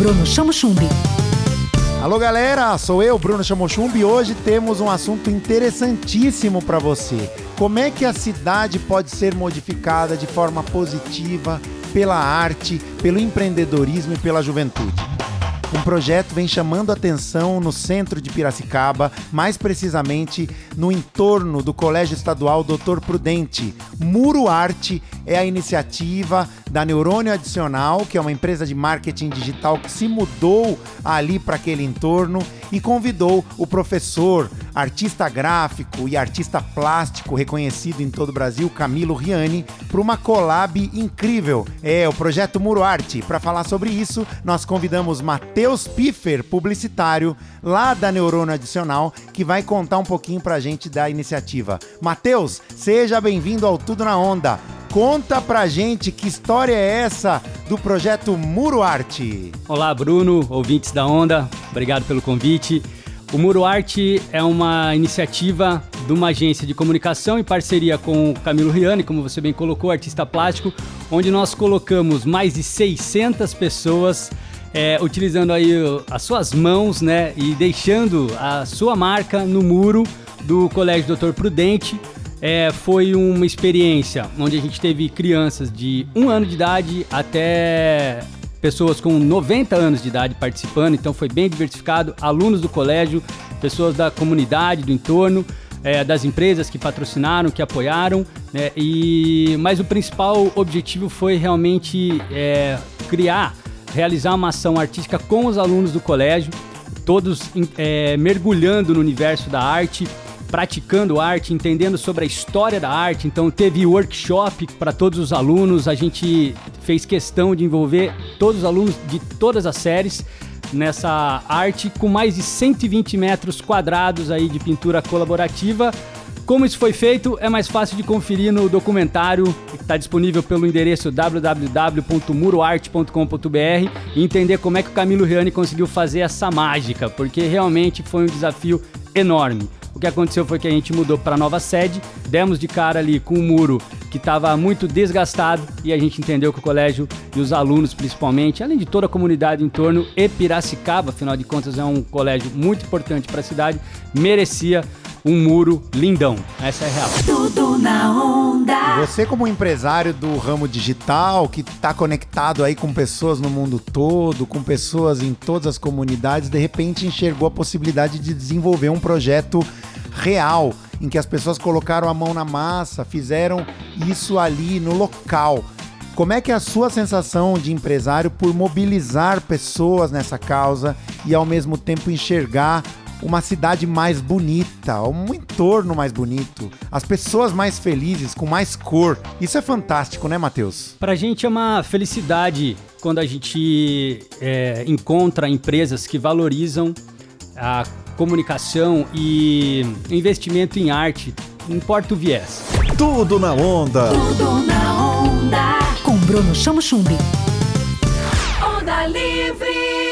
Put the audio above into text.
Bruno Chamo Chumbi. Alô galera, sou eu, Bruno Chamochumbi, e hoje temos um assunto interessantíssimo para você. Como é que a cidade pode ser modificada de forma positiva pela arte, pelo empreendedorismo e pela juventude? Um projeto vem chamando atenção no centro de Piracicaba, mais precisamente no entorno do Colégio Estadual Doutor Prudente. Muro Arte é a iniciativa da Neurônio Adicional, que é uma empresa de marketing digital que se mudou ali para aquele entorno e convidou o professor, artista gráfico e artista plástico reconhecido em todo o Brasil, Camilo Riani, para uma collab incrível. É o projeto Muro Arte. Para falar sobre isso, nós convidamos Matheus Piffer, publicitário lá da Neurônio Adicional, que vai contar um pouquinho para a gente da iniciativa. Matheus, seja bem-vindo ao Tudo na Onda. Conta pra gente que história é essa do projeto Muro Arte. Olá, Bruno, ouvintes da Onda, obrigado pelo convite. O Muro Arte é uma iniciativa de uma agência de comunicação em parceria com o Camilo Riani, como você bem colocou, artista plástico, onde nós colocamos mais de 600 pessoas é, utilizando aí as suas mãos, né, e deixando a sua marca no muro do Colégio Doutor Prudente, é, foi uma experiência onde a gente teve crianças de um ano de idade até pessoas com 90 anos de idade participando, então foi bem diversificado, alunos do colégio, pessoas da comunidade, do entorno, é, das empresas que patrocinaram, que apoiaram, né, e mas o principal objetivo foi realmente é, criar, realizar uma ação artística com os alunos do colégio, todos é, mergulhando no universo da arte, praticando arte, entendendo sobre a história da arte. Então teve workshop para todos os alunos. A gente fez questão de envolver todos os alunos de todas as séries nessa arte com mais de 120 metros quadrados aí de pintura colaborativa. Como isso foi feito é mais fácil de conferir no documentário que está disponível pelo endereço www.muroarte.com.br e entender como é que o Camilo Riani conseguiu fazer essa mágica, porque realmente foi um desafio enorme. O que aconteceu foi que a gente mudou para a nova sede, demos de cara ali com um muro que estava muito desgastado e a gente entendeu que o colégio e os alunos principalmente, além de toda a comunidade em torno, e Piracicaba, afinal de contas é um colégio muito importante para a cidade, merecia um muro lindão. Essa é a real. Tudo na onda. Você como empresário do ramo digital, que está conectado aí com pessoas no mundo todo, com pessoas em todas as comunidades, de repente enxergou a possibilidade de desenvolver um projeto real, em que as pessoas colocaram a mão na massa, fizeram isso ali no local. Como é que é a sua sensação de empresário por mobilizar pessoas nessa causa e ao mesmo tempo enxergar uma cidade mais bonita, um entorno mais bonito, as pessoas mais felizes, com mais cor. Isso é fantástico, né, Matheus? Pra gente é uma felicidade quando a gente é, encontra empresas que valorizam a comunicação e investimento em arte, não importa o viés. Tudo na onda. Tudo na onda. Com Bruno Chamo Chumbi. Onda Livre.